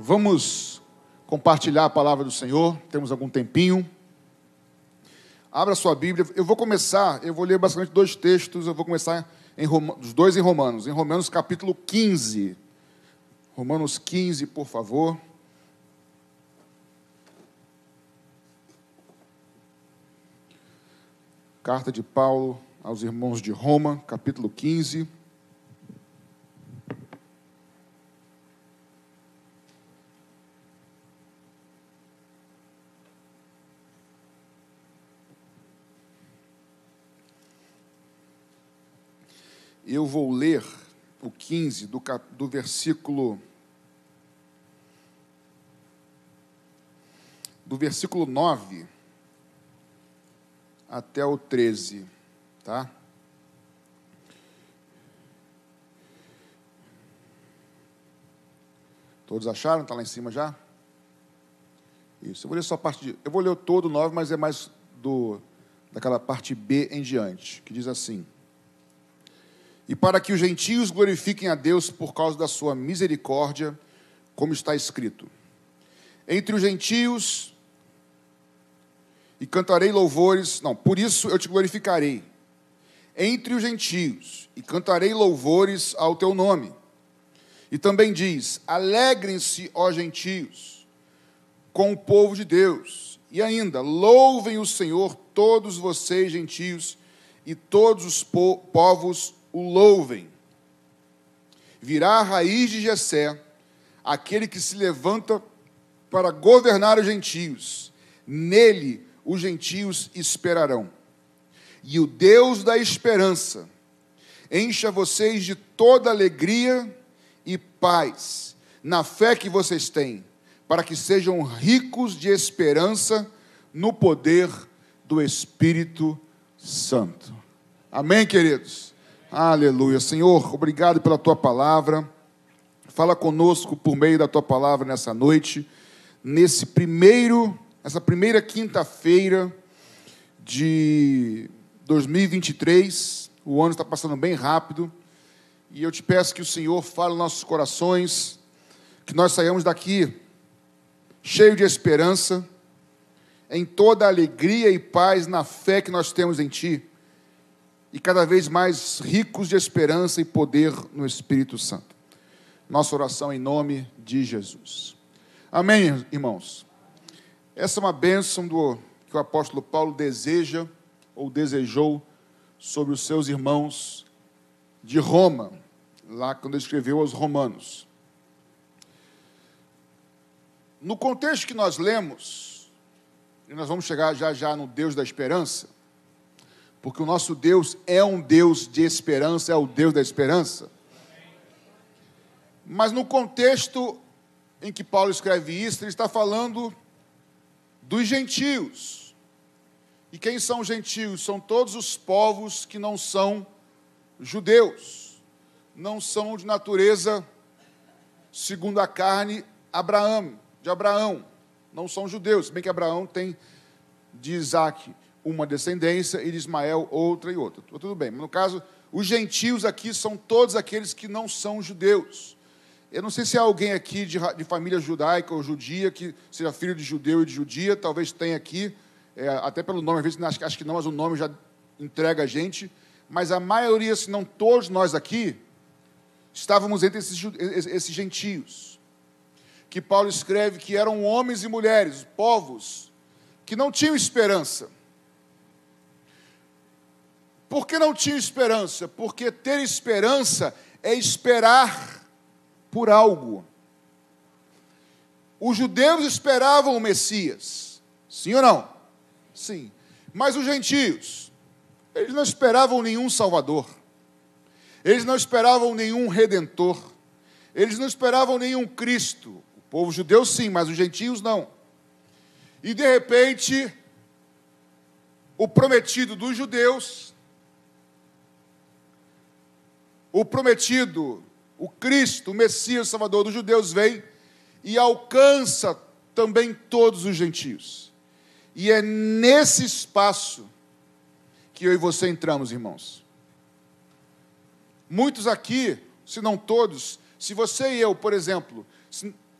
Vamos compartilhar a palavra do Senhor. Temos algum tempinho. Abra sua Bíblia. Eu vou começar, eu vou ler basicamente dois textos. Eu vou começar em os dois em Romanos. Em Romanos capítulo 15. Romanos 15, por favor. Carta de Paulo aos irmãos de Roma, capítulo 15. Eu vou ler o 15 do, do versículo do versículo 9 até o 13, tá? Todos acharam? Está lá em cima já? Isso. Eu vou ler só a parte de. Eu vou ler todo o 9, mas é mais do daquela parte B em diante, que diz assim: E para que os gentios glorifiquem a Deus por causa da sua misericórdia, como está escrito: Entre os gentios e cantarei louvores. Não, por isso eu te glorificarei entre os gentios e cantarei louvores ao teu nome. E também diz: Alegrem-se, ó gentios, com o povo de Deus. E ainda, louvem o Senhor, todos vocês, gentios, e todos os po povos o louvem. Virá a raiz de Jessé, aquele que se levanta para governar os gentios. Nele os gentios esperarão. E o Deus da esperança encha vocês de toda alegria e paz na fé que vocês têm, para que sejam ricos de esperança no poder do Espírito Santo. Amém, queridos? Aleluia. Senhor, obrigado pela tua palavra. Fala conosco por meio da tua palavra nessa noite, nesse primeiro essa primeira quinta-feira de 2023. O ano está passando bem rápido. E eu te peço que o Senhor fale nos nossos corações, que nós saiamos daqui cheio de esperança, em toda alegria e paz na fé que nós temos em Ti, e cada vez mais ricos de esperança e poder no Espírito Santo. Nossa oração em nome de Jesus. Amém, irmãos. Essa é uma bênção do, que o apóstolo Paulo deseja ou desejou sobre os seus irmãos de Roma, lá quando ele escreveu aos Romanos. No contexto que nós lemos, e nós vamos chegar já já no Deus da esperança, porque o nosso Deus é um Deus de esperança, é o Deus da esperança. Mas no contexto em que Paulo escreve isso, ele está falando dos gentios. E quem são gentios? São todos os povos que não são judeus, não são de natureza segundo a carne Abraão, de Abraão, não são judeus, bem que Abraão tem de Isaac uma descendência e de Ismael outra e outra. Tudo bem, mas no caso, os gentios aqui são todos aqueles que não são judeus. Eu não sei se há alguém aqui de, de, família judaica ou judia, que seja filho de judeu e de judia, talvez tenha aqui, é, até pelo nome, às vezes acho, acho que não, mas o nome já entrega a gente. Mas a maioria, se não todos nós aqui, estávamos entre esses, esses gentios, que Paulo escreve que eram homens e mulheres, povos, que não tinham esperança. Por que não tinham esperança? Porque ter esperança é esperar por algo. Os judeus esperavam o Messias, sim ou não? Sim. Mas os gentios, eles não esperavam nenhum Salvador, eles não esperavam nenhum Redentor, eles não esperavam nenhum Cristo. O povo judeu, sim, mas os gentios não. E de repente, o prometido dos judeus, o prometido o Cristo, o Messias, o Salvador dos judeus, vem e alcança também todos os gentios. E é nesse espaço que eu e você entramos, irmãos. Muitos aqui, se não todos, se você e eu, por exemplo,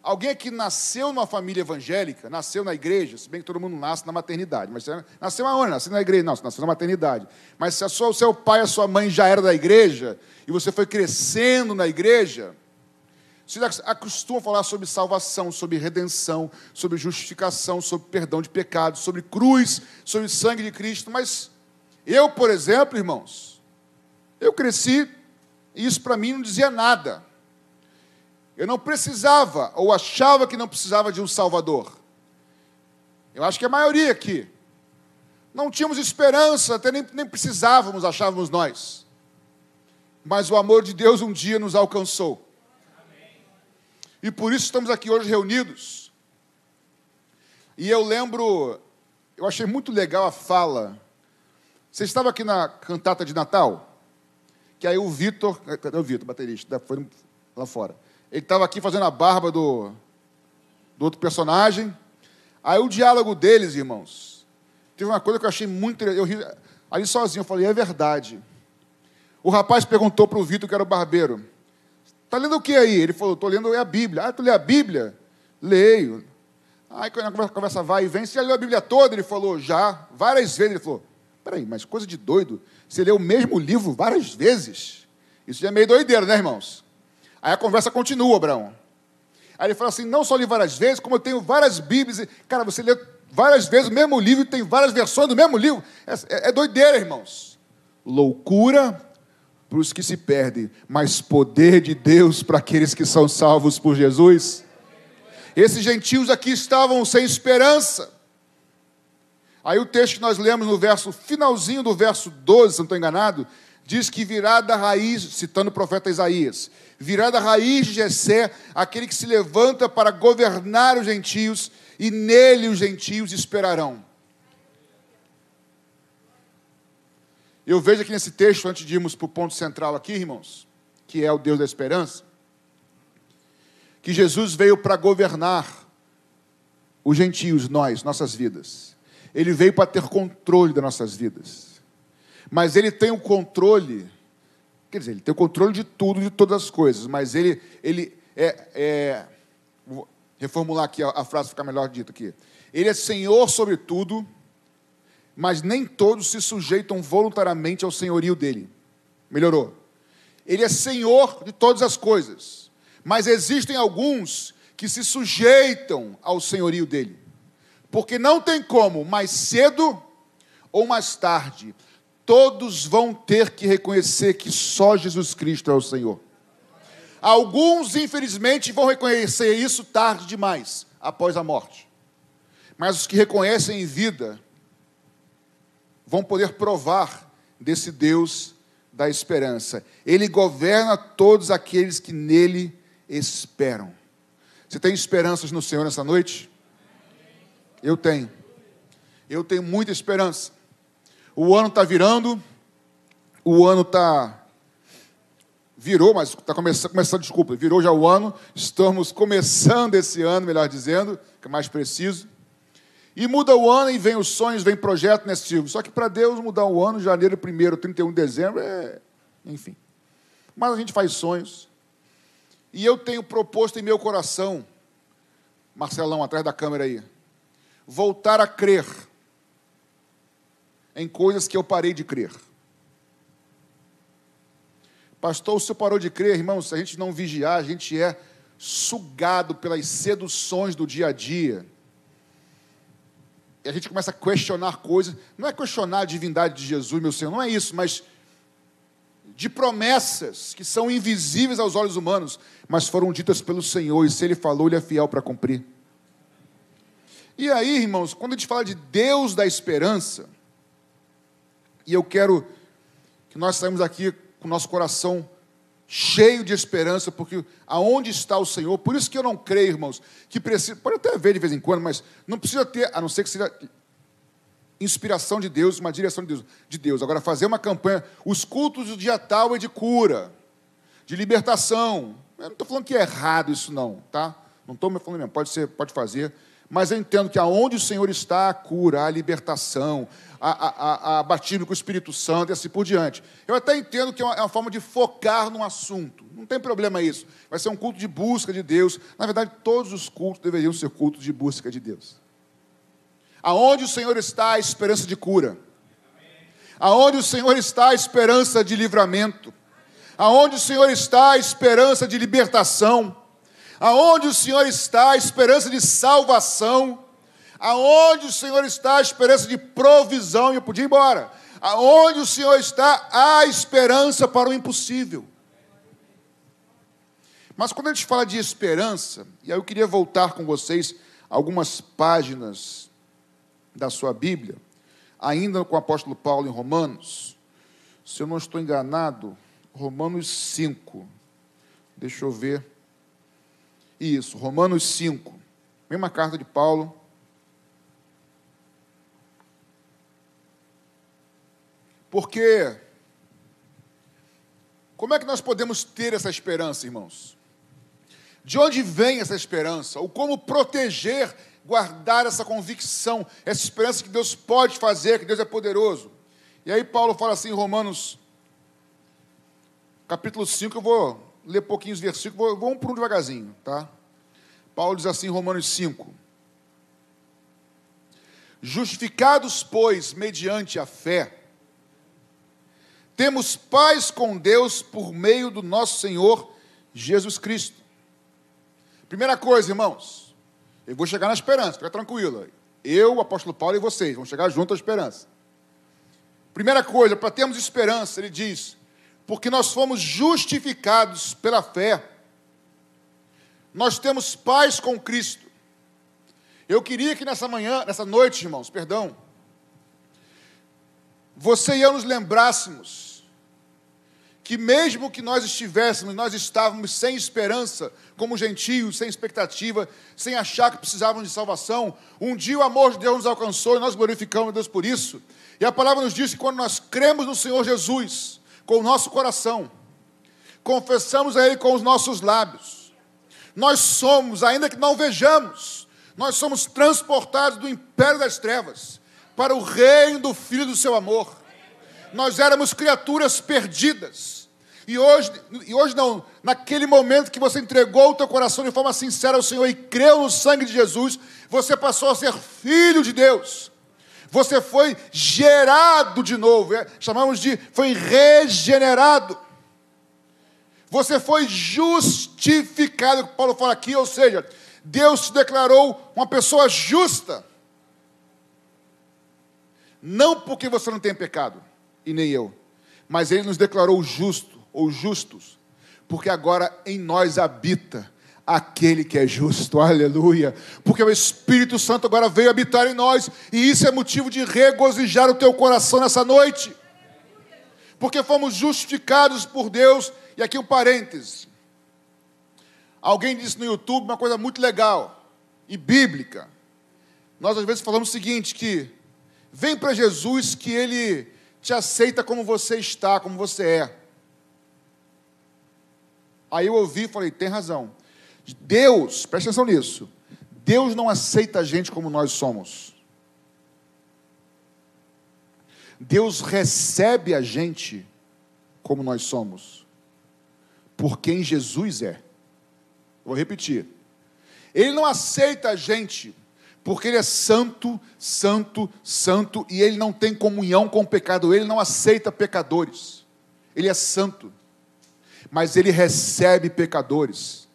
Alguém que nasceu numa família evangélica, nasceu na igreja, se bem que todo mundo nasce na maternidade, mas nasceu aonde? Nasceu na igreja, não, você nasceu na maternidade. Mas se a sua, o seu pai e a sua mãe já eram da igreja, e você foi crescendo na igreja, você acostuma falar sobre salvação, sobre redenção, sobre justificação, sobre perdão de pecados, sobre cruz, sobre sangue de Cristo, mas eu, por exemplo, irmãos, eu cresci e isso para mim não dizia nada. Eu não precisava, ou achava que não precisava de um Salvador. Eu acho que a maioria aqui. Não tínhamos esperança, até nem, nem precisávamos, achávamos nós. Mas o amor de Deus um dia nos alcançou. E por isso estamos aqui hoje reunidos. E eu lembro, eu achei muito legal a fala. Você estava aqui na cantata de Natal? Que aí o Vitor, cadê o Vitor, baterista? Foi lá fora. Ele estava aqui fazendo a barba do, do outro personagem. Aí o diálogo deles, irmãos, teve uma coisa que eu achei muito Eu ri ali sozinho, eu falei, é verdade. O rapaz perguntou para o Vitor, que era o barbeiro, está lendo o que aí? Ele falou, estou lendo a Bíblia. Ah, tu lê a Bíblia? Leio. Aí quando a conversa vai e vem, você já leu a Bíblia toda? Ele falou, já, várias vezes. Ele falou, peraí, mas coisa de doido, você lê o mesmo livro várias vezes? Isso já é meio doideiro, né, irmãos? Aí a conversa continua, Abraão. Aí ele fala assim: não só li várias vezes, como eu tenho várias Bíblias. Cara, você lê várias vezes o mesmo livro tem várias versões do mesmo livro. É, é, é doideira, irmãos. Loucura para os que se perdem, mas poder de Deus para aqueles que são salvos por Jesus. Esses gentios aqui estavam sem esperança. Aí o texto que nós lemos no verso finalzinho do verso 12, se não estou enganado, diz que virá da raiz, citando o profeta Isaías, virá da raiz de Jessé aquele que se levanta para governar os gentios, e nele os gentios esperarão. Eu vejo aqui nesse texto, antes de irmos para o ponto central aqui, irmãos, que é o Deus da esperança, que Jesus veio para governar os gentios, nós, nossas vidas. Ele veio para ter controle das nossas vidas mas ele tem o controle, quer dizer, ele tem o controle de tudo, de todas as coisas, mas ele, ele é, é vou reformular aqui a, a frase ficar melhor dita aqui. Ele é Senhor sobre tudo, mas nem todos se sujeitam voluntariamente ao senhorio dele. Melhorou? Ele é Senhor de todas as coisas, mas existem alguns que se sujeitam ao senhorio dele, porque não tem como, mais cedo ou mais tarde, todos vão ter que reconhecer que só Jesus Cristo é o Senhor. Alguns, infelizmente, vão reconhecer isso tarde demais, após a morte. Mas os que reconhecem em vida vão poder provar desse Deus da esperança. Ele governa todos aqueles que nele esperam. Você tem esperanças no Senhor nessa noite? Eu tenho. Eu tenho muita esperança. O ano está virando, o ano está. Virou, mas está começando, começando, desculpa, virou já o ano, estamos começando esse ano, melhor dizendo, que é mais preciso. E muda o ano e vem os sonhos, vem projeto nesse tipo. Só que para Deus mudar o ano, janeiro, 1 31 de dezembro, é. Enfim. Mas a gente faz sonhos. E eu tenho proposto em meu coração, Marcelão, atrás da câmera aí, voltar a crer em coisas que eu parei de crer. Pastor, o senhor parou de crer, irmão? Se a gente não vigiar, a gente é sugado pelas seduções do dia a dia. E a gente começa a questionar coisas. Não é questionar a divindade de Jesus, meu Senhor, não é isso, mas de promessas que são invisíveis aos olhos humanos, mas foram ditas pelo Senhor, e se Ele falou, Ele é fiel para cumprir. E aí, irmãos, quando a gente fala de Deus da esperança, e eu quero que nós saímos aqui com o nosso coração cheio de esperança, porque aonde está o Senhor, por isso que eu não creio, irmãos, que precisa, pode até ver de vez em quando, mas não precisa ter, a não ser que seja inspiração de Deus, uma direção de Deus. De Deus. Agora, fazer uma campanha, os cultos do dia tal é de cura, de libertação. Eu não estou falando que é errado isso, não, tá? Não estou me falando mesmo, pode ser, pode fazer, Mas eu entendo que aonde o Senhor está, a cura, a libertação, a, a, a, batismo com o Espírito Santo e assim por diante. Eu até entendo que é uma, é uma forma de focar num assunto. Não tem problema isso. Vai ser um culto de busca de Deus. Na verdade, todos os cultos deveriam ser cultos de busca de Deus. Aonde o Senhor está, a esperança de cura. Aonde o Senhor está, a esperança de livramento. Aonde o Senhor está, a esperança de libertação. Aonde o Senhor está, a esperança de salvação. Aonde o Senhor está, a esperança de provisão. E eu podia ir embora. Aonde o Senhor está, há esperança para o impossível. Mas quando a gente fala de esperança, e aí eu queria voltar com vocês algumas páginas da sua Bíblia, ainda com o apóstolo Paulo em Romanos. Se eu não estou enganado, Romanos 5. Deixa eu ver. Isso, Romanos 5. Mesma carta de Paulo. Porque como é que nós podemos ter essa esperança, irmãos? De onde vem essa esperança? Ou como proteger, guardar essa convicção, essa esperança que Deus pode fazer, que Deus é poderoso? E aí Paulo fala assim em Romanos, capítulo 5, eu vou ler pouquinhos versículos, vou, um por um devagarzinho, tá? Paulo diz assim em Romanos 5: Justificados, pois, mediante a fé, temos paz com Deus por meio do nosso Senhor Jesus Cristo. Primeira coisa, irmãos, eu vou chegar na esperança, fica tranquilo. Eu, o apóstolo Paulo e vocês, vamos chegar junto à esperança. Primeira coisa, para termos esperança, ele diz: porque nós fomos justificados pela fé, nós temos paz com Cristo. Eu queria que nessa manhã, nessa noite, irmãos, perdão, você e eu nos lembrássemos que mesmo que nós estivéssemos, nós estávamos sem esperança, como gentios, sem expectativa, sem achar que precisávamos de salvação, um dia o amor de Deus nos alcançou e nós glorificamos a Deus por isso. E a palavra nos diz que quando nós cremos no Senhor Jesus, com o nosso coração, confessamos a Ele com os nossos lábios. Nós somos, ainda que não vejamos, nós somos transportados do império das trevas para o reino do Filho do seu amor. Nós éramos criaturas perdidas. E hoje, e hoje não, naquele momento que você entregou o teu coração de forma sincera ao Senhor e creu no sangue de Jesus, você passou a ser filho de Deus. Você foi gerado de novo, é, chamamos de foi regenerado. Você foi justificado, que Paulo fala aqui, ou seja, Deus te declarou uma pessoa justa. Não porque você não tem pecado, e nem eu, mas Ele nos declarou justo, ou justos, porque agora em nós habita aquele que é justo, aleluia, porque o Espírito Santo agora veio habitar em nós, e isso é motivo de regozijar o teu coração nessa noite, porque fomos justificados por Deus, e aqui um parêntese, alguém disse no YouTube uma coisa muito legal, e bíblica, nós às vezes falamos o seguinte, que vem para Jesus que Ele te aceita como você está, como você é, aí eu ouvi e falei, tem razão, Deus, presta atenção nisso. Deus não aceita a gente como nós somos. Deus recebe a gente como nós somos, por quem Jesus é. Vou repetir. Ele não aceita a gente porque ele é santo, santo, santo e ele não tem comunhão com o pecado, ele não aceita pecadores. Ele é santo. Mas ele recebe pecadores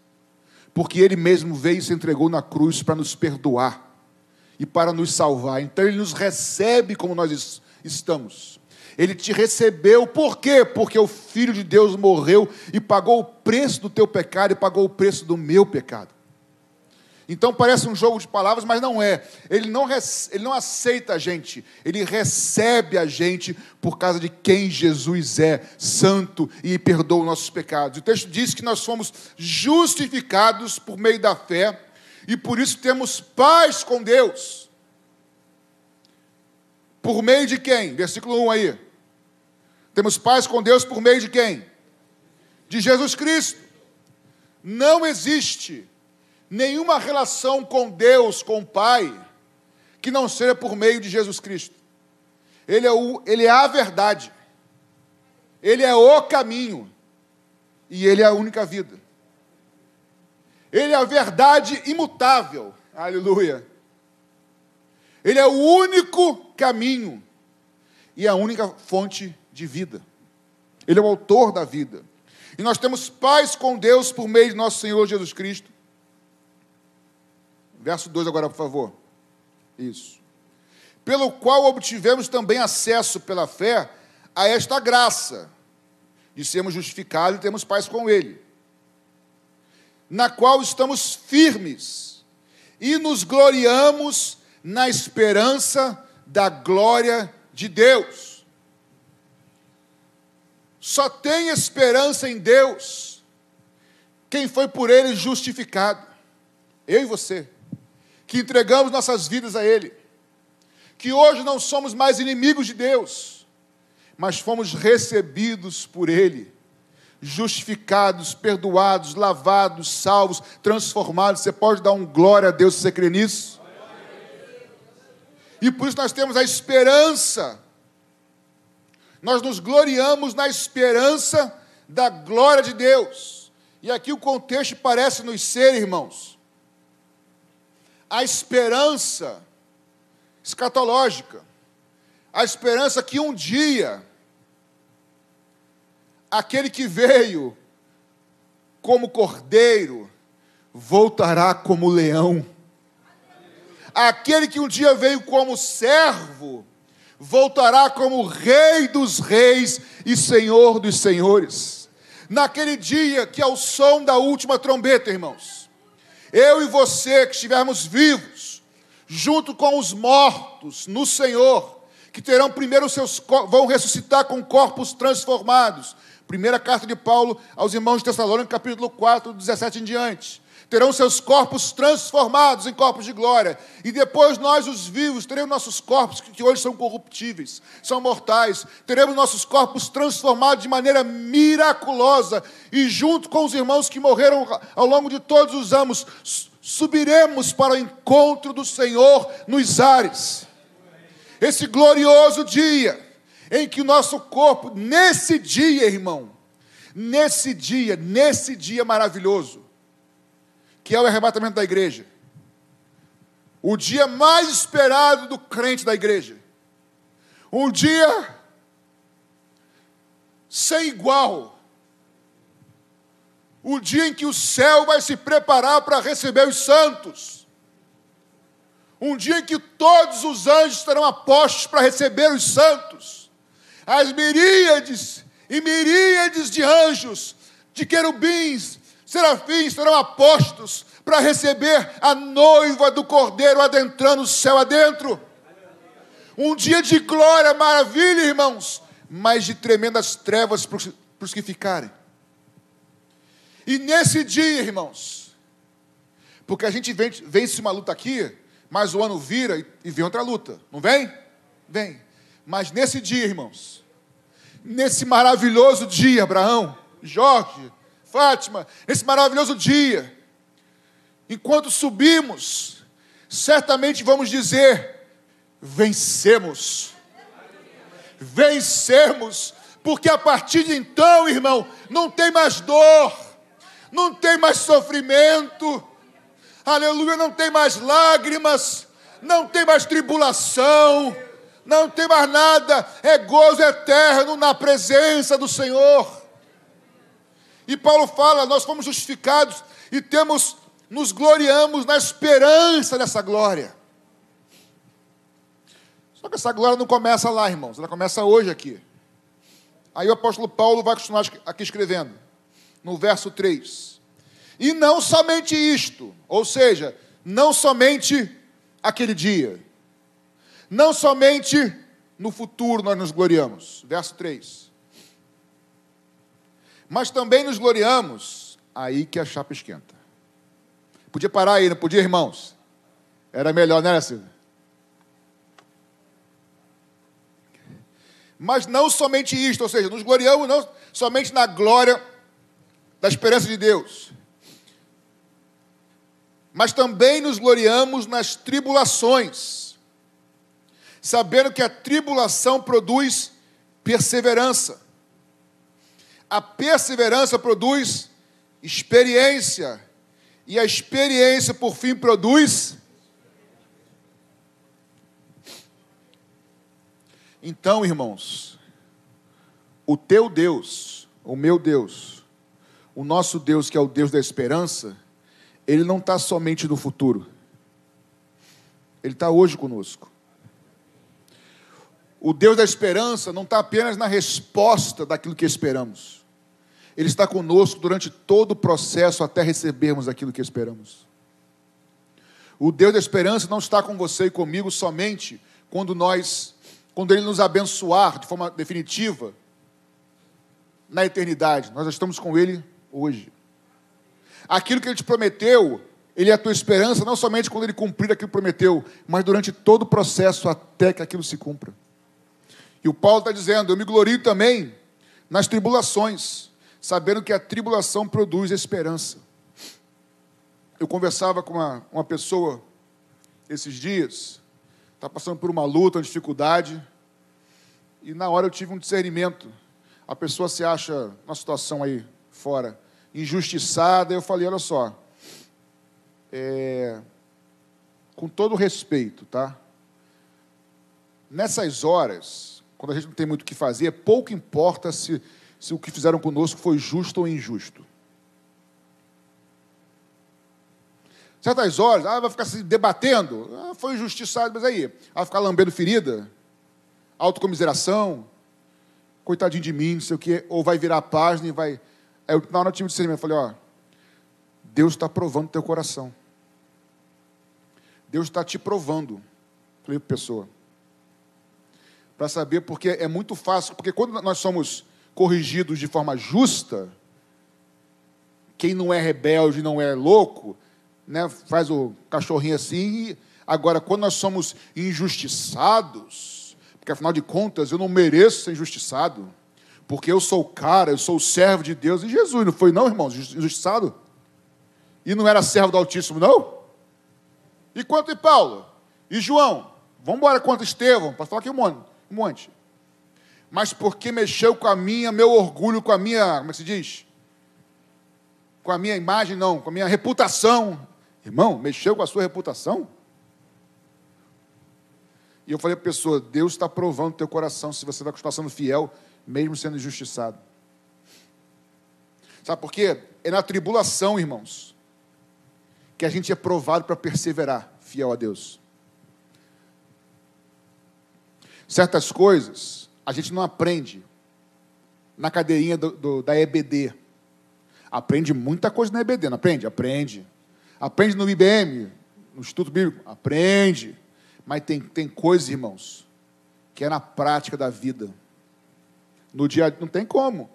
porque Ele mesmo veio e se entregou na cruz para nos perdoar e para nos salvar. Então Ele nos recebe como nós estamos. Ele te recebeu, por quê? Porque o Filho de Deus morreu e pagou o preço do teu pecado e pagou o preço do meu pecado. Então parece um jogo de palavras, mas não é. Ele não, ele não aceita a gente, ele recebe a gente por causa de quem Jesus é, santo e perdoa os nossos pecados. O texto diz que nós fomos justificados por meio da fé e por isso temos paz com Deus. Por meio de quem? Versículo 1 aí. Temos paz com Deus por meio de quem? De Jesus Cristo. Não existe nenhuma relação com Deus, com o Pai, que não seja por meio de Jesus Cristo. Ele é, o, ele é a verdade, ele é o caminho, e ele é a única vida. Ele é a verdade imutável, aleluia. Ele é o único caminho e a única fonte de vida. Ele é o autor da vida. E nós temos paz com Deus por meio de nosso Senhor Jesus Cristo. Verso 2 agora, por favor. Isso. Pelo qual obtivemos também acesso pela fé a esta graça, de sermos justificados e termos paz com Ele, na qual estamos firmes e nos gloriamos na esperança da glória de Deus. Só tem esperança em Deus quem foi por Ele justificado. Eu e você, que entregamos nossas vidas a Ele, que hoje não somos mais inimigos de Deus, mas fomos recebidos por Ele, justificados, perdoados, lavados, salvos, transformados. Você pode dar um glória a Deus se você crê nisso? E por isso nós temos a esperança. Nós nos gloriamos na esperança da glória de Deus. E aqui o contexto parece nos ser, irmãos, a esperança escatológica, a esperança que um dia aquele que veio como cordeiro voltará como leão. Aquele que um dia veio como servo, voltará como Rei dos Reis e Senhor dos Senhores. Naquele dia que, ao som da última trombeta, irmãos, eu e você que estivermos vivos, junto com os mortos no Senhor, que terão primeiro seus vão ressuscitar com corpos transformados. Primeira carta de Paulo aos irmãos de Tessalônica, capítulo 4, 17 em diante terão seus corpos transformados em corpos de glória. E depois nós, os vivos, teremos nossos corpos, que hoje são corruptíveis, são mortais, teremos nossos corpos transformados de maneira miraculosa. E junto com os irmãos que morreram ao longo de todos os anos, subiremos para o encontro do Senhor nos ares. Esse glorioso dia em que o nosso corpo, nesse dia, irmão, nesse dia, nesse dia maravilhoso, que é o arrebatamento da igreja. O dia mais esperado do crente da igreja. Um dia sem igual. O dia em que o céu vai se preparar para receber os santos. Um dia em que todos os anjos estarão apostos para receber os santos. As miríades e miríades de anjos, de querubins, serafins serão apostos para receber a noiva do cordeiro adentrando o céu adentro. Um dia de glória, maravilha, irmãos, mas de tremendas trevas para os que ficarem. E nesse dia, irmãos, porque a gente vence uma luta aqui, mas o ano vira e vem outra luta, não vem? Vem. Mas nesse dia, irmãos, nesse maravilhoso dia, Abraão, Jorge, Fátima, esse maravilhoso dia, enquanto subimos, certamente vamos dizer: vencemos. Vencemos, porque a partir de então, irmão, não tem mais dor, não tem mais sofrimento, aleluia, não tem mais lágrimas, não tem mais tribulação, não tem mais nada, é gozo eterno na presença do Senhor. E Paulo fala: nós fomos justificados e temos, nos gloriamos na esperança dessa glória. Só que essa glória não começa lá, irmãos, ela começa hoje aqui. Aí o apóstolo Paulo vai continuar aqui escrevendo, no verso 3. E não somente isto, ou seja, não somente aquele dia, não somente no futuro nós nos gloriamos. Verso 3 mas também nos gloriamos, aí que a chapa esquenta. Podia parar aí, não podia, irmãos? Era melhor, né, Silvia? Mas não somente isto, ou seja, nos gloriamos não somente na glória da esperança de Deus. Mas também nos gloriamos nas tribulações, sabendo que a tribulação produz perseverança. A perseverança produz experiência, e a experiência, por fim, produz. Então, irmãos, o teu Deus, o meu Deus, o nosso Deus, que é o Deus da esperança, ele não está somente no futuro, ele está hoje conosco. O Deus da esperança não está apenas na resposta daquilo que esperamos, ele está conosco durante todo o processo até recebermos aquilo que esperamos. O Deus da esperança não está com você e comigo somente quando nós, quando Ele nos abençoar de forma definitiva na eternidade. Nós estamos com Ele hoje. Aquilo que Ele te prometeu, Ele é a tua esperança, não somente quando Ele cumprir aquilo que prometeu, mas durante todo o processo até que aquilo se cumpra. E o Paulo está dizendo: Eu me glorio também nas tribulações sabendo que a tribulação produz esperança. Eu conversava com uma, uma pessoa esses dias, está passando por uma luta, uma dificuldade, e na hora eu tive um discernimento. A pessoa se acha numa situação aí fora, injustiçada, eu falei, olha só, é, com todo respeito, tá? Nessas horas, quando a gente não tem muito o que fazer, pouco importa se se o que fizeram conosco foi justo ou injusto. Certas horas, ah, vai ficar se debatendo, ah, foi injustiçado, mas aí, vai ficar lambendo ferida, autocomiseração, coitadinho de mim, não sei o quê, ou vai virar a página e vai. Aí, na hora eu tive discernimento, eu falei, ó, Deus está provando teu coração. Deus está te provando. Falei para pessoa. Para saber, porque é muito fácil, porque quando nós somos corrigidos de forma justa, quem não é rebelde, não é louco, né, faz o cachorrinho assim. Agora, quando nós somos injustiçados, porque afinal de contas eu não mereço ser injustiçado, porque eu sou o cara, eu sou o servo de Deus. E Jesus não foi, não, irmãos, injustiçado? E não era servo do Altíssimo, não? E quanto e Paulo? E João? Vamos embora quanto Estevão, para falar aqui um monte. Um monte mas porque mexeu com a minha, meu orgulho, com a minha, como é que se diz? Com a minha imagem, não, com a minha reputação. Irmão, mexeu com a sua reputação? E eu falei para a pessoa: Deus está provando o teu coração se você vai continuar sendo fiel, mesmo sendo injustiçado. Sabe por quê? É na tribulação, irmãos, que a gente é provado para perseverar fiel a Deus. Certas coisas a gente não aprende na cadeirinha do, do, da EBD. Aprende muita coisa na EBD, não aprende? Aprende. Aprende no IBM, no Instituto Bíblico? Aprende. Mas tem, tem coisas, irmãos, que é na prática da vida. No dia não tem como.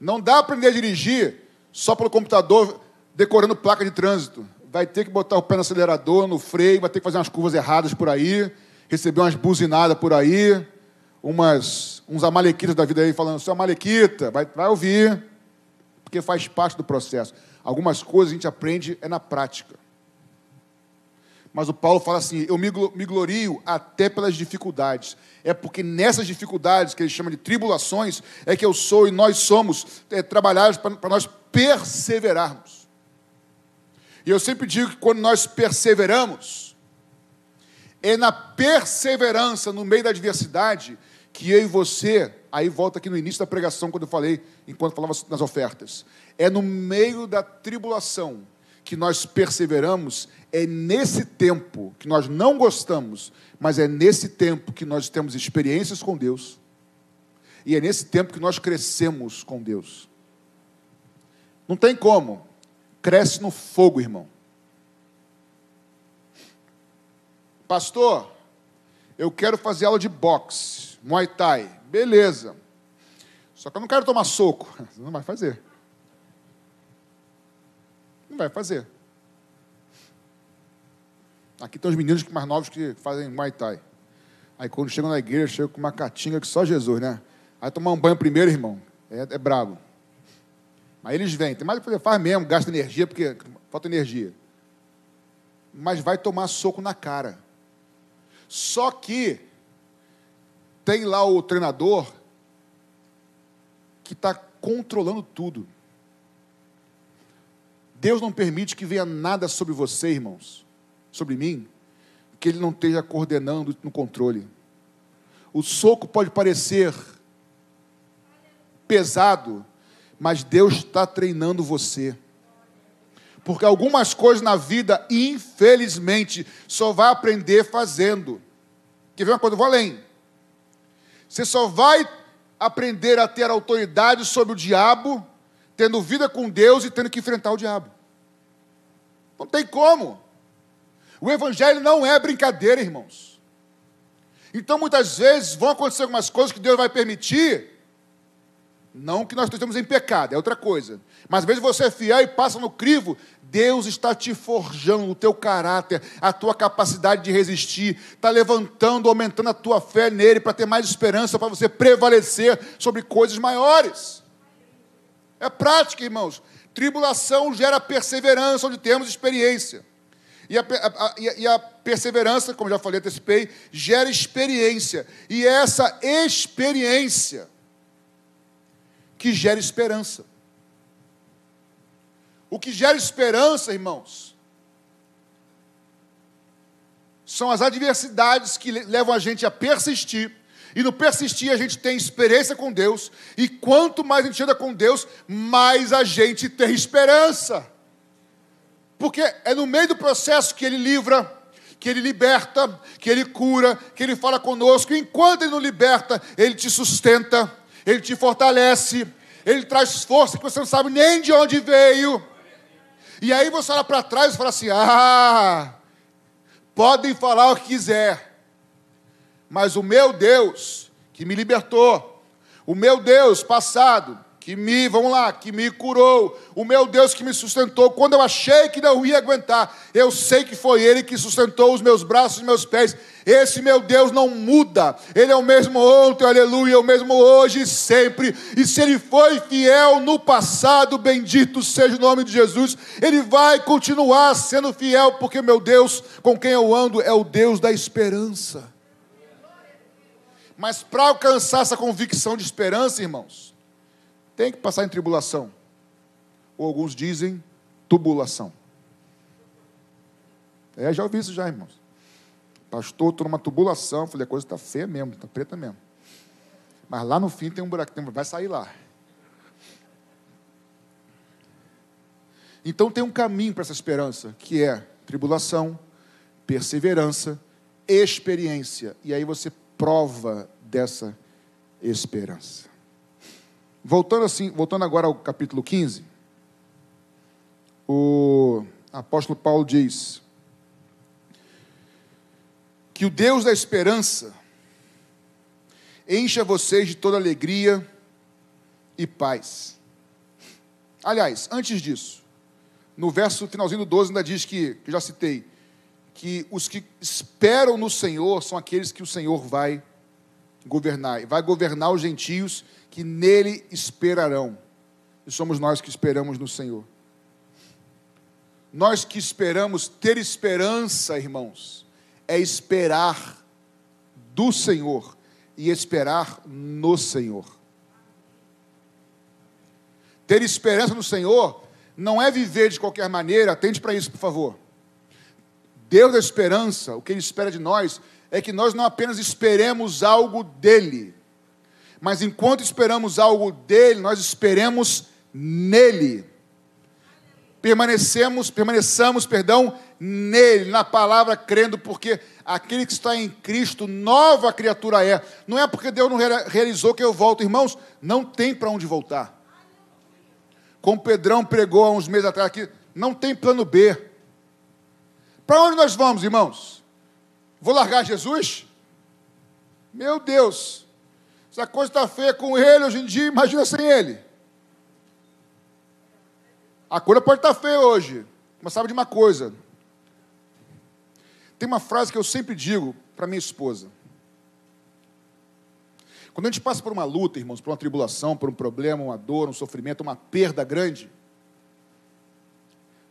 Não dá para aprender a dirigir só pelo computador decorando placa de trânsito. Vai ter que botar o pé no acelerador, no freio, vai ter que fazer umas curvas erradas por aí, receber umas buzinadas por aí umas, uns amalequitas da vida aí falando, seu amalequita, vai, vai ouvir, porque faz parte do processo. Algumas coisas a gente aprende é na prática. Mas o Paulo fala assim: eu me, me glorio até pelas dificuldades. É porque nessas dificuldades, que ele chama de tribulações, é que eu sou e nós somos é, trabalhados para nós perseverarmos. E eu sempre digo que quando nós perseveramos, é na perseverança no meio da adversidade que eu e você, aí volta aqui no início da pregação, quando eu falei, enquanto falava nas ofertas, é no meio da tribulação que nós perseveramos, é nesse tempo que nós não gostamos, mas é nesse tempo que nós temos experiências com Deus, e é nesse tempo que nós crescemos com Deus. Não tem como, cresce no fogo, irmão. Pastor, eu quero fazer aula de boxe. Muay Thai, beleza. Só que eu não quero tomar soco. Você não vai fazer. Não vai fazer. Aqui tem os meninos mais novos que fazem Muay Thai. Aí quando chegam na igreja, chegam com uma catinga que só Jesus, né? Aí tomar um banho primeiro, irmão, é, é brabo. Aí eles vêm, tem mais que fazer, faz mesmo, gasta energia, porque falta energia. mas vai tomar soco na cara. Só que tem lá o treinador que está controlando tudo. Deus não permite que venha nada sobre você, irmãos, sobre mim, que Ele não esteja coordenando no controle. O soco pode parecer pesado, mas Deus está treinando você. Porque algumas coisas na vida, infelizmente, só vai aprender fazendo. Quer ver uma coisa? Eu vou além. Você só vai aprender a ter autoridade sobre o diabo tendo vida com Deus e tendo que enfrentar o diabo. Não tem como. O evangelho não é brincadeira, irmãos. Então, muitas vezes, vão acontecer algumas coisas que Deus vai permitir. Não que nós estejamos em pecado, é outra coisa. Mas às vezes você é fiel e passa no crivo, Deus está te forjando o teu caráter, a tua capacidade de resistir, está levantando, aumentando a tua fé nele para ter mais esperança, para você prevalecer sobre coisas maiores. É prática, irmãos. Tribulação gera perseverança, onde temos experiência. E a, a, e a, perseverança, como já falei, antecipei, gera experiência. E é essa experiência que gera esperança. O que gera esperança, irmãos, são as adversidades que levam a gente a persistir. E no persistir a gente tem experiência com Deus. E quanto mais a gente anda com Deus, mais a gente tem esperança. Porque é no meio do processo que Ele livra, que Ele liberta, que Ele cura, que Ele fala conosco. Enquanto Ele não liberta, Ele te sustenta, Ele te fortalece, Ele traz força que você não sabe nem de onde veio. E aí você olha para trás e fala assim: ah, podem falar o que quiser, mas o meu Deus que me libertou, o meu Deus passado, que me, vamos lá, que me curou, o meu Deus que me sustentou, quando eu achei que não ia aguentar, eu sei que foi Ele que sustentou os meus braços e meus pés. Esse meu Deus não muda, Ele é o mesmo ontem, aleluia, é o mesmo hoje e sempre. E se Ele foi fiel no passado, bendito seja o nome de Jesus, Ele vai continuar sendo fiel, porque meu Deus, com quem eu ando, é o Deus da esperança. Mas para alcançar essa convicção de esperança, irmãos, tem que passar em tribulação. Ou alguns dizem tubulação. É, já ouvi isso já, irmãos. Pastor, estou numa tubulação. Falei, a coisa está feia mesmo, está preta mesmo. Mas lá no fim tem um buraco, vai sair lá. Então tem um caminho para essa esperança, que é tribulação, perseverança, experiência. E aí você prova dessa esperança. Voltando assim, voltando agora ao capítulo 15, o apóstolo Paulo diz que o Deus da esperança encha vocês de toda alegria e paz. Aliás, antes disso, no verso finalzinho do 12 ainda diz que, que já citei, que os que esperam no Senhor são aqueles que o Senhor vai governar, vai governar os gentios que nele esperarão. E somos nós que esperamos no Senhor. Nós que esperamos ter esperança, irmãos, é esperar do Senhor e esperar no Senhor. Ter esperança no Senhor não é viver de qualquer maneira, atende para isso, por favor. Deus da esperança, o que Ele espera de nós, é que nós não apenas esperemos algo dEle, mas enquanto esperamos algo dele, nós esperemos nele. Permanecemos, permaneçamos, perdão, nele, na palavra crendo, porque aquele que está em Cristo, nova criatura é. Não é porque Deus não realizou que eu volto, irmãos, não tem para onde voltar. Como Pedrão pregou há uns meses atrás aqui, não tem plano B. Para onde nós vamos, irmãos? Vou largar Jesus? Meu Deus, se a coisa está feia com ele hoje em dia, imagina sem ele. A coisa pode estar tá feia hoje, mas sabe de uma coisa? Tem uma frase que eu sempre digo para minha esposa. Quando a gente passa por uma luta, irmãos, por uma tribulação, por um problema, uma dor, um sofrimento, uma perda grande.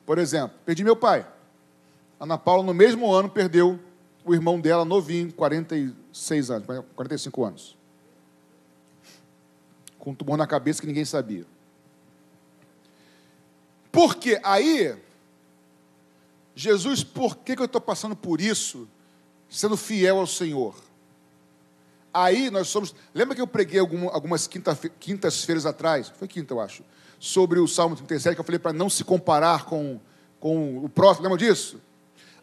Por exemplo, perdi meu pai. Ana Paula, no mesmo ano, perdeu o irmão dela, novinho, 46 anos, 45 anos. Com um tumor na cabeça que ninguém sabia. Porque aí, Jesus, por que, que eu estou passando por isso, sendo fiel ao Senhor? Aí nós somos. Lembra que eu preguei algumas quintas-feiras atrás? Foi quinta, eu acho. Sobre o Salmo 37, que eu falei para não se comparar com, com o próximo. Lembra disso?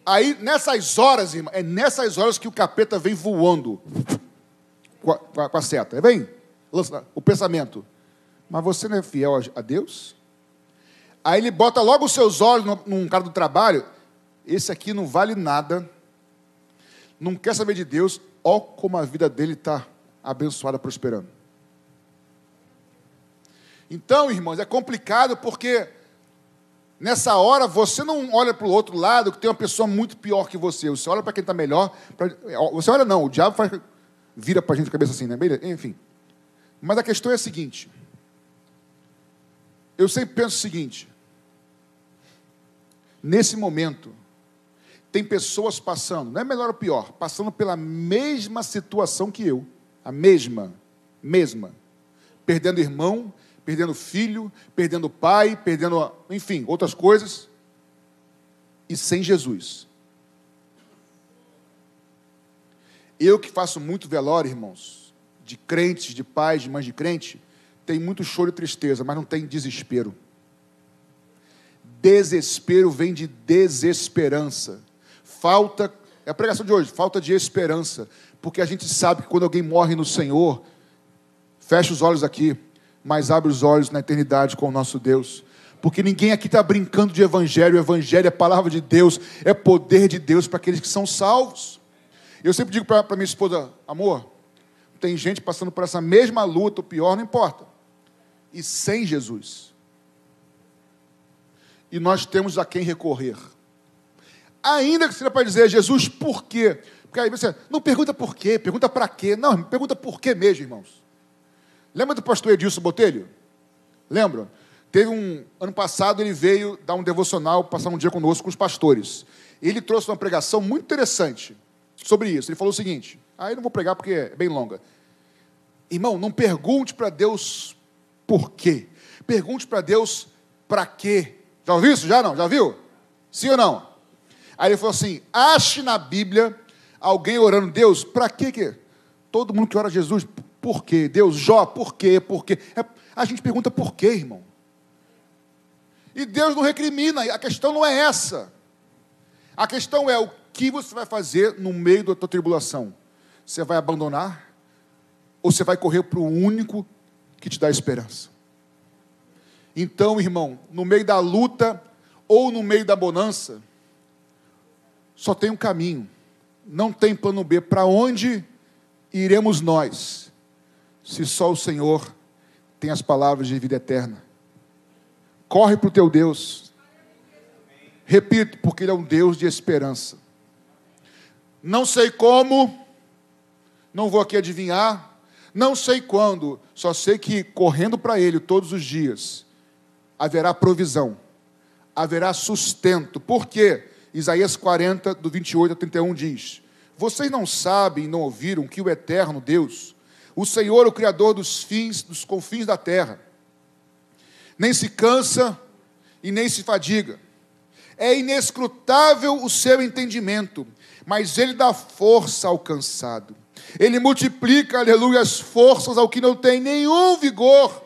Aí, nessas horas, irmão, é nessas horas que o capeta vem voando com a, com a seta. Vem, lança o pensamento. Mas você não é fiel a Deus? Aí ele bota logo os seus olhos num cara do trabalho. Esse aqui não vale nada. Não quer saber de Deus. Ó como a vida dele está abençoada, prosperando. Então, irmãos, é complicado porque nessa hora você não olha para o outro lado que tem uma pessoa muito pior que você. Você olha para quem está melhor. Pra... Você olha, não, o diabo faz... vira para a gente a cabeça assim, né? Enfim. Mas a questão é a seguinte. Eu sempre penso o seguinte: nesse momento, tem pessoas passando, não é melhor ou pior, passando pela mesma situação que eu, a mesma, mesma, perdendo irmão, perdendo filho, perdendo pai, perdendo, enfim, outras coisas, e sem Jesus. Eu que faço muito velório, irmãos, de crentes, de pais, de mães de crente, tem muito choro e tristeza, mas não tem desespero. Desespero vem de desesperança. Falta, é a pregação de hoje, falta de esperança. Porque a gente sabe que quando alguém morre no Senhor, fecha os olhos aqui, mas abre os olhos na eternidade com o nosso Deus. Porque ninguém aqui está brincando de evangelho, o evangelho é palavra de Deus, é poder de Deus para aqueles que são salvos. Eu sempre digo para minha esposa, amor, tem gente passando por essa mesma luta, o pior não importa. E sem Jesus e nós temos a quem recorrer. Ainda que seja para dizer, Jesus, por quê? Porque aí você não pergunta por quê, pergunta para quê. Não, pergunta por quê mesmo, irmãos. Lembra do pastor Edilson Botelho? Lembra? Teve um ano passado, ele veio dar um devocional, passar um dia conosco com os pastores. Ele trouxe uma pregação muito interessante sobre isso. Ele falou o seguinte: aí ah, não vou pregar porque é bem longa. Irmão, não pergunte para Deus por quê. Pergunte para Deus para quê. Já ouviu isso? Já não? Já viu? Sim ou não? Aí ele falou assim: ache na Bíblia alguém orando, Deus, para quê que? Todo mundo que ora a Jesus, por quê? Deus, Jó, por quê? Por quê? É, a gente pergunta por quê, irmão. E Deus não recrimina, a questão não é essa. A questão é o que você vai fazer no meio da tua tribulação. Você vai abandonar? Ou você vai correr para o único que te dá esperança? Então, irmão, no meio da luta ou no meio da bonança, só tem um caminho, não tem plano B. Para onde iremos nós, se só o Senhor tem as palavras de vida eterna? Corre para o teu Deus. Repito, porque Ele é um Deus de esperança. Não sei como, não vou aqui adivinhar, não sei quando, só sei que correndo para Ele todos os dias, haverá provisão, haverá sustento. Por quê? Isaías 40, do 28 a 31 diz: Vocês não sabem, não ouviram que o eterno Deus, o Senhor, o Criador dos fins, dos confins da terra, nem se cansa e nem se fadiga. É inescrutável o seu entendimento, mas ele dá força ao cansado. Ele multiplica, aleluia, as forças ao que não tem nenhum vigor.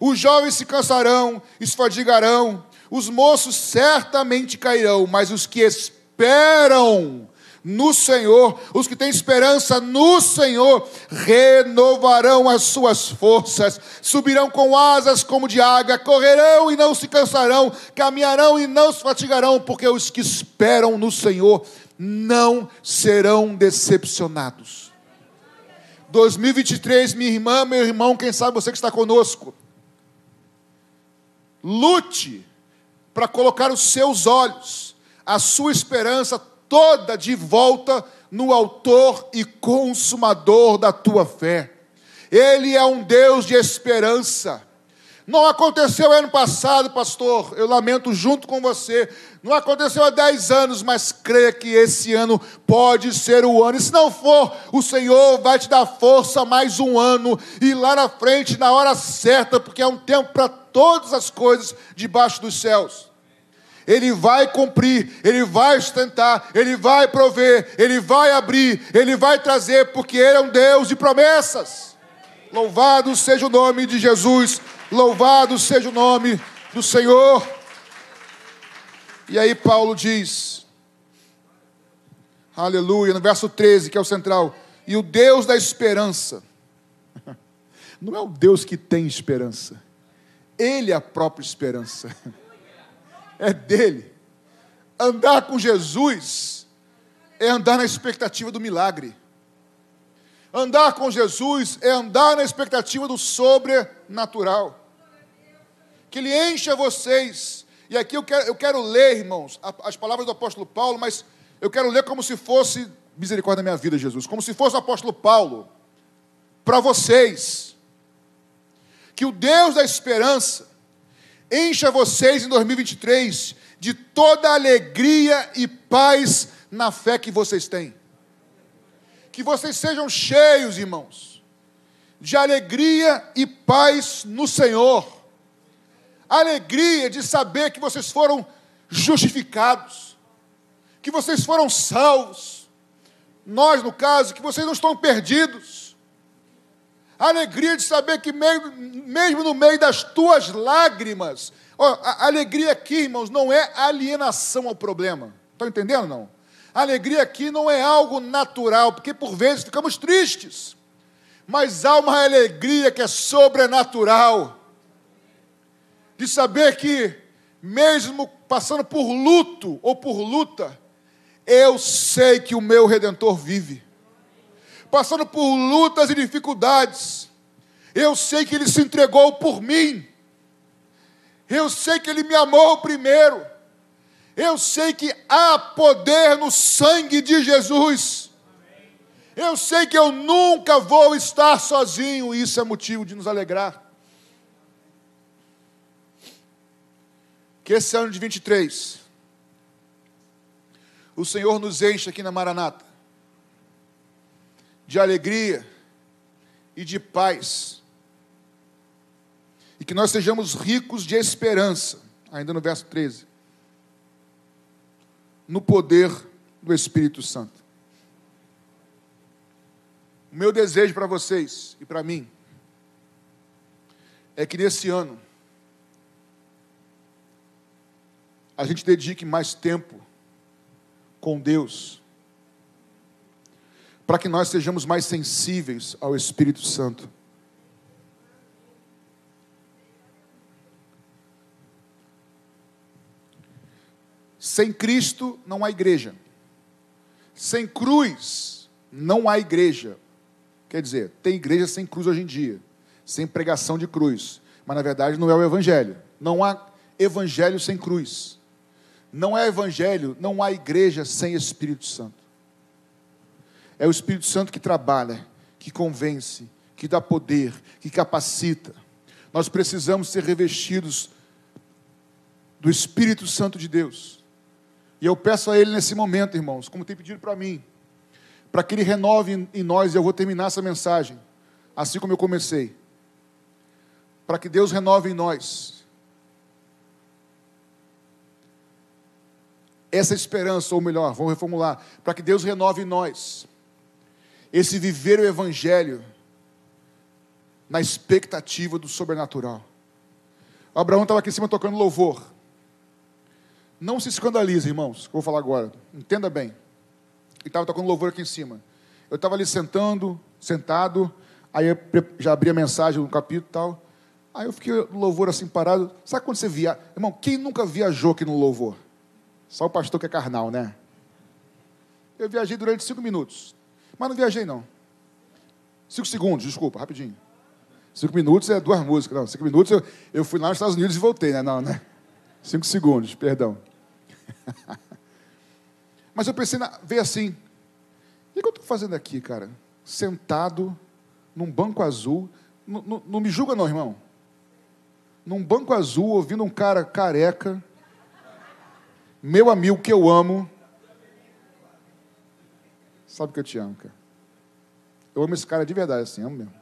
Os jovens se cansarão, esfadigarão, os moços certamente cairão, mas os que esperam no Senhor, os que têm esperança no Senhor, renovarão as suas forças, subirão com asas como de águia, correrão e não se cansarão, caminharão e não se fatigarão, porque os que esperam no Senhor não serão decepcionados. 2023, minha irmã, meu irmão, quem sabe você que está conosco, Lute para colocar os seus olhos, a sua esperança toda de volta no Autor e Consumador da tua fé. Ele é um Deus de esperança. Não aconteceu ano passado, pastor. Eu lamento junto com você. Não aconteceu há 10 anos, mas creia que esse ano pode ser o ano. E se não for, o Senhor vai te dar força mais um ano. E lá na frente, na hora certa, porque é um tempo para todas as coisas debaixo dos céus. Ele vai cumprir, Ele vai sustentar, Ele vai prover, Ele vai abrir, Ele vai trazer, porque Ele é um Deus de promessas. Louvado seja o nome de Jesus, louvado seja o nome do Senhor. E aí Paulo diz, aleluia, no verso 13, que é o central, e o Deus da esperança, não é o Deus que tem esperança, Ele é a própria esperança é dele. Andar com Jesus é andar na expectativa do milagre. Andar com Jesus é andar na expectativa do sobrenatural. Que Ele encha vocês. E aqui eu quero, eu quero ler, irmãos, as palavras do apóstolo Paulo, mas eu quero ler como se fosse, misericórdia da minha vida, Jesus, como se fosse o apóstolo Paulo, para vocês. Que o Deus da esperança encha vocês em 2023 de toda alegria e paz na fé que vocês têm. Que vocês sejam cheios, irmãos, de alegria e paz no Senhor. Alegria de saber que vocês foram justificados, que vocês foram salvos. Nós, no caso, que vocês não estão perdidos. Alegria de saber que mesmo no meio das tuas lágrimas, ó, a alegria aqui, irmãos, não é alienação ao problema. Estão entendendo não? A alegria aqui não é algo natural, porque por vezes ficamos tristes. Mas há uma alegria que é sobrenatural. De saber que, mesmo passando por luto ou por luta, eu sei que o meu redentor vive passando por lutas e dificuldades, eu sei que Ele se entregou por mim, eu sei que Ele me amou primeiro, eu sei que há poder no sangue de Jesus, eu sei que eu nunca vou estar sozinho, isso é motivo de nos alegrar. Que esse ano de 23, o Senhor nos enche aqui na Maranata de alegria e de paz. E que nós sejamos ricos de esperança, ainda no verso 13, no poder do Espírito Santo. O meu desejo para vocês e para mim é que nesse ano a gente dedique mais tempo com Deus para que nós sejamos mais sensíveis ao Espírito Santo. Sem Cristo não há igreja. Sem cruz não há igreja. Quer dizer, tem igreja sem cruz hoje em dia, sem pregação de cruz. Mas na verdade não é o evangelho. Não há evangelho sem cruz. Não é evangelho, não há igreja sem Espírito Santo. É o Espírito Santo que trabalha, que convence, que dá poder, que capacita. Nós precisamos ser revestidos do Espírito Santo de Deus. E eu peço a Ele nesse momento, irmãos, como tem pedido para mim, para que Ele renove em nós, e eu vou terminar essa mensagem, assim como eu comecei. Para que Deus renove em nós essa esperança, ou melhor, vamos reformular, para que Deus renove em nós esse viver o Evangelho na expectativa do sobrenatural. O Abraão estava aqui em cima tocando louvor. Não se escandalize, irmãos, que eu vou falar agora. Entenda bem. Ele estava tocando louvor aqui em cima. Eu estava ali sentando, sentado, aí eu já abri a mensagem no capítulo e tal. Aí eu fiquei no louvor assim parado. Sabe quando você via? Irmão, quem nunca viajou aqui no louvor? Só o pastor que é carnal, né? Eu viajei durante cinco minutos. Mas não viajei, não. Cinco segundos, desculpa, rapidinho. Cinco minutos é duas músicas. Não, cinco minutos eu, eu fui lá nos Estados Unidos e voltei, né? Não, né? Cinco segundos, perdão. Mas eu pensei, na, veio assim, o que eu estou fazendo aqui, cara? Sentado num banco azul. Não, me julga não, irmão. num banco azul, ouvindo um cara careca, meu amigo que eu amo. Sabe que eu te amo, cara. Eu amo esse cara de verdade, assim, amo mesmo.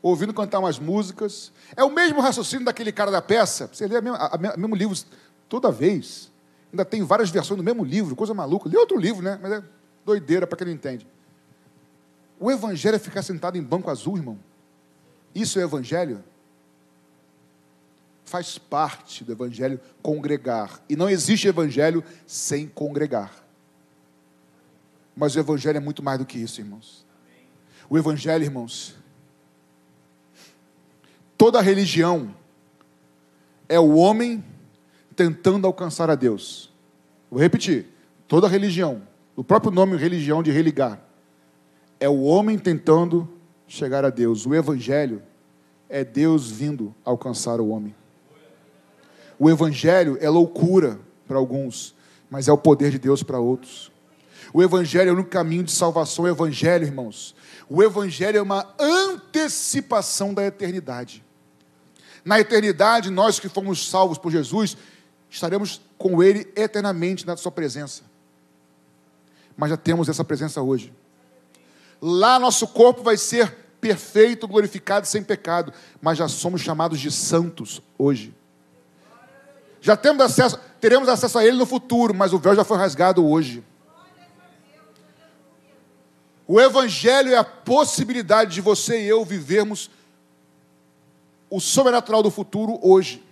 Ouvindo cantar umas músicas. É o mesmo raciocínio daquele cara da peça. Você lê o mesmo livro toda vez. Ainda tem várias versões do mesmo livro, coisa maluca. Lê outro livro, né? Mas é doideira para quem não entende. O evangelho é ficar sentado em banco azul, irmão. Isso é evangelho? Faz parte do evangelho congregar. E não existe evangelho sem congregar. Mas o evangelho é muito mais do que isso, irmãos. O evangelho, irmãos, toda religião é o homem tentando alcançar a Deus. Vou repetir: toda religião, o próprio nome religião de religar, é o homem tentando chegar a Deus. O Evangelho é Deus vindo alcançar o homem. O Evangelho é loucura para alguns, mas é o poder de Deus para outros. O Evangelho é o único caminho de salvação. O Evangelho, irmãos, o Evangelho é uma antecipação da eternidade. Na eternidade, nós que fomos salvos por Jesus, estaremos com Ele eternamente na Sua presença. Mas já temos essa presença hoje. Lá nosso corpo vai ser perfeito, glorificado, sem pecado, mas já somos chamados de santos hoje. Já temos acesso, teremos acesso a Ele no futuro, mas o véu já foi rasgado hoje. O Evangelho é a possibilidade de você e eu vivermos o sobrenatural do futuro hoje.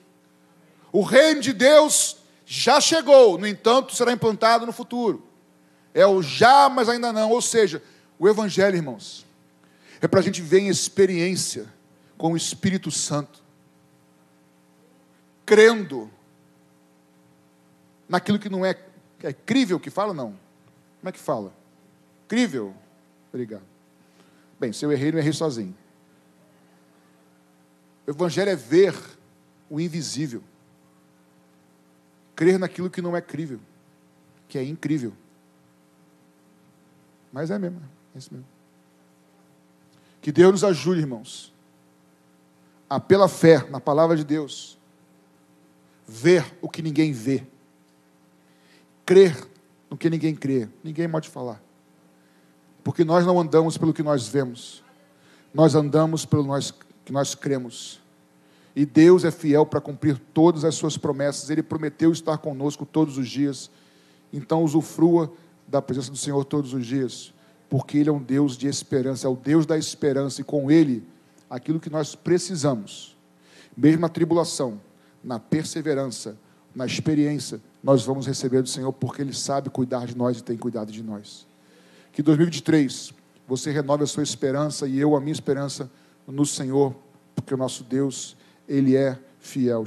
O reino de Deus já chegou, no entanto, será implantado no futuro. É o já, mas ainda não. Ou seja, o Evangelho, irmãos, é para a gente ver em experiência com o Espírito Santo, crendo naquilo que não é, é crível que fala, não. Como é que fala? Crível. Obrigado. Bem, se eu errei, não errei sozinho. O Evangelho é ver o invisível crer naquilo que não é crível, que é incrível. Mas é mesmo, é isso mesmo. Que Deus nos ajude, irmãos, a pela fé na palavra de Deus, ver o que ninguém vê, crer no que ninguém crê, ninguém pode falar, porque nós não andamos pelo que nós vemos, nós andamos pelo que nós cremos. E Deus é fiel para cumprir todas as suas promessas. Ele prometeu estar conosco todos os dias. Então, usufrua da presença do Senhor todos os dias, porque Ele é um Deus de esperança, é o Deus da esperança, e com Ele, aquilo que nós precisamos, mesmo na tribulação, na perseverança, na experiência, nós vamos receber do Senhor, porque Ele sabe cuidar de nós e tem cuidado de nós. Que 2023 você renove a sua esperança e eu a minha esperança no Senhor, porque o nosso Deus ele é fiel.